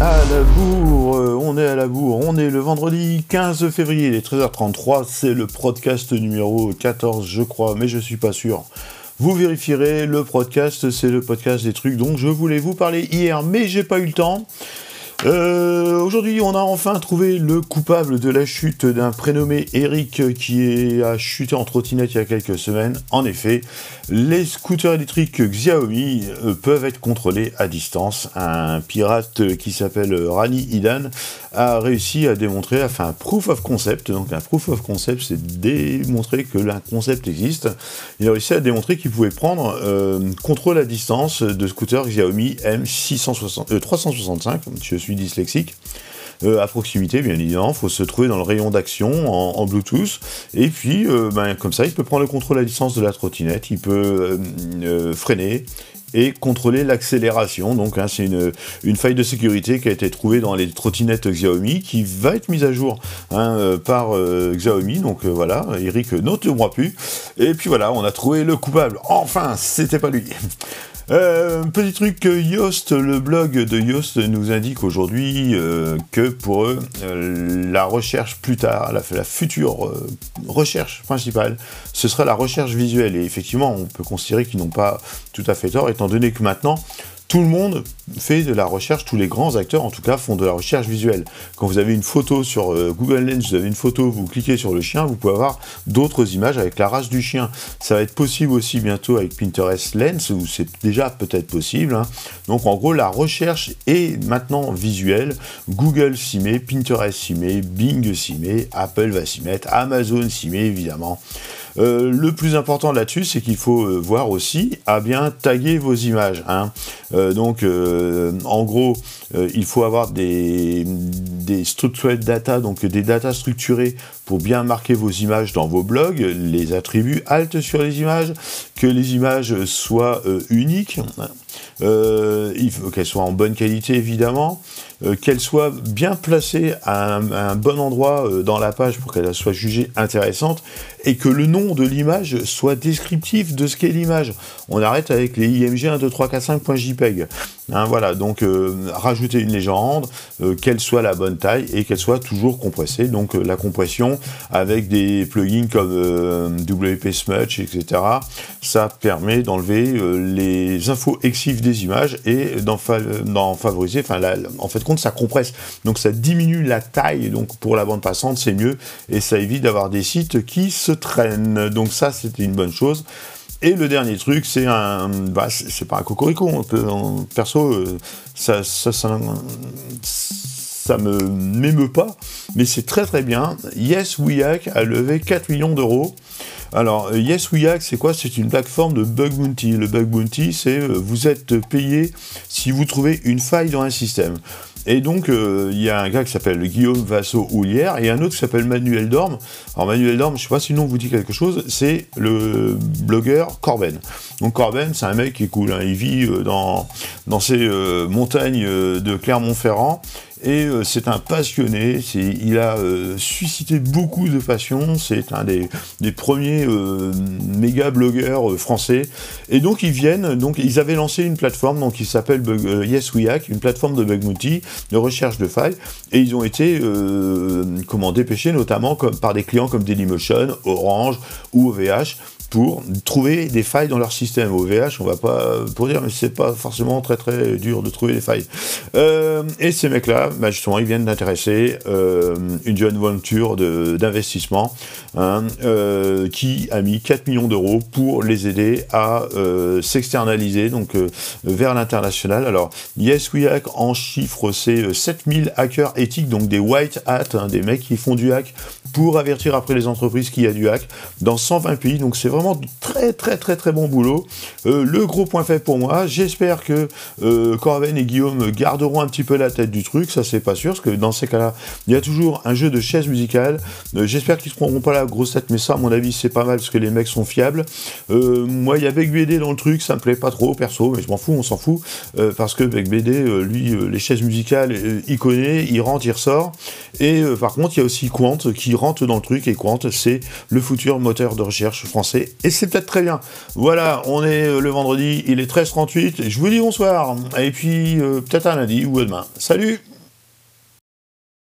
À la bourre, euh, on est à la bourre, on est le vendredi 15 février, il est 13h33, c'est le podcast numéro 14 je crois, mais je suis pas sûr. Vous vérifierez, le podcast c'est le podcast des trucs dont je voulais vous parler hier, mais j'ai pas eu le temps. Euh, Aujourd'hui, on a enfin trouvé le coupable de la chute d'un prénommé Eric qui a chuté en trottinette il y a quelques semaines. En effet, les scooters électriques Xiaomi euh, peuvent être contrôlés à distance. Un pirate qui s'appelle Rani Idan a réussi à démontrer, a fait un proof of concept. Donc un proof of concept, c'est démontrer que un concept existe. Il a réussi à démontrer qu'il pouvait prendre euh, contrôle à distance de scooters Xiaomi M660, 365. Je suis dyslexique. Euh, à proximité, bien évidemment, faut se trouver dans le rayon d'action en, Bluetooth, et puis euh, ben, comme ça, il peut prendre le contrôle à distance de la trottinette, il peut euh, freiner, et contrôler l'accélération. Donc hein, c'est une, faille de sécurité qui a été trouvée dans les trottinettes Xiaomi, qui va être mise à jour hein, par Xiaomi. Donc voilà, Eric ne moi plus. Et puis voilà, on a trouvé le coupable. Enfin, c'était pas lui. Euh, petit truc, Yoast, le blog de Yoast nous indique aujourd'hui euh, que pour eux, euh, la recherche plus tard, la, la future euh, recherche principale, ce sera la recherche visuelle. Et effectivement, on peut considérer qu'ils n'ont pas tout à fait tort, étant donné que maintenant, tout le monde fait de la recherche, tous les grands acteurs en tout cas font de la recherche visuelle. Quand vous avez une photo sur euh, Google Lens, vous avez une photo, vous cliquez sur le chien, vous pouvez avoir d'autres images avec la race du chien. Ça va être possible aussi bientôt avec Pinterest Lens, où c'est déjà peut-être possible. Hein. Donc en gros, la recherche est maintenant visuelle. Google s'y met, Pinterest s'y met, Bing s'y met, Apple va s'y mettre, Amazon s'y met évidemment. Euh, le plus important là-dessus, c'est qu'il faut euh, voir aussi à bien taguer vos images. Hein. Euh, en gros, il faut avoir des, des structured data, donc des data structurées pour bien marquer vos images dans vos blogs, les attributs alt sur les images, que les images soient uniques. il faut qu'elles soient en bonne qualité évidemment, qu'elles soient bien placées à un, bon endroit dans la page pour qu'elles soient jugées intéressantes et que le nom de l'image soit descriptif de ce qu'est l'image. On arrête avec les IMG 1, 2, 3, 4, 5.jpeg. Hein, voilà, donc euh, rajouter une légende, euh, qu'elle soit la bonne taille et qu'elle soit toujours compressée. Donc euh, la compression avec des plugins comme WP Smudge, etc. Ça permet d'enlever les infos exives des images et d'en favoriser, en fait compte ça compresse. Donc ça diminue la taille, donc pour la bande passante c'est mieux et ça évite d'avoir des sites qui se traînent. Donc ça c'était une bonne chose. Et le dernier truc, c'est un. Bah, c'est pas un cocorico. perso, euh, ça, ça, ça, ça me m'émeut pas, mais c'est très très bien. Yes a levé 4 millions d'euros. Alors, euh, Yes c'est quoi? C'est une plateforme de bug bounty. Le bug bounty, c'est euh, vous êtes payé si vous trouvez une faille dans un système. Et donc, euh, il y a un gars qui s'appelle Guillaume Vasso-Houlière et un autre qui s'appelle Manuel Dorme. Alors, Manuel Dorme, je sais pas si nom vous dit quelque chose, c'est le blogueur Corben. Donc, Corben, c'est un mec qui est cool. Hein. Il vit euh, dans, ces euh, montagnes de Clermont-Ferrand et c'est un passionné, il a suscité beaucoup de passion, c'est un des, premiers méga blogueurs français, et donc ils viennent, donc ils avaient lancé une plateforme donc, qui s'appelle Yes une plateforme de bug de recherche de failles, et ils ont été comment, dépêchés notamment par des clients comme Dailymotion, Orange ou OVH, pour trouver des failles dans leur système. Au VH, on va pas pour dire, mais c'est pas forcément très très dur de trouver des failles. Euh, et ces mecs-là, bah justement, ils viennent d'intéresser euh, une jeune venture d'investissement hein, euh, qui a mis 4 millions d'euros pour les aider à s'externaliser donc vers l'international. Alors, Yes We Hack en chiffre, c'est 7000 hackers éthiques, donc des white hats, hein, des mecs qui font du hack pour avertir après les entreprises qu'il y a du hack dans 120 pays. Donc c'est vraiment très très très très bon boulot. Euh, le gros point fait pour moi, j'espère que euh, Corben et Guillaume garderont un petit peu la tête du truc, ça c'est pas sûr, parce que dans ces cas-là, il y a toujours un jeu de chaises musicales. Euh, j'espère qu'ils ne prendront pas la grosse tête, mais ça à mon avis c'est pas mal parce que les mecs sont fiables. moi il y a Beck BD dans le truc, ça me plaît pas trop perso, mais je m'en fous, on s'en fout, parce que Beck BD, lui, les chaises musicales, il connaît, il rentre, il ressort. Et par contre, il y a aussi Quant qui rentre dans le truc, et Quant c'est le futur moteur de recherche français Et, c'est peut-être très bien. Voilà, on est le vendredi, il est 13h38, je vous dis bonsoir, et puis peut-être un lundi ou demain. Salut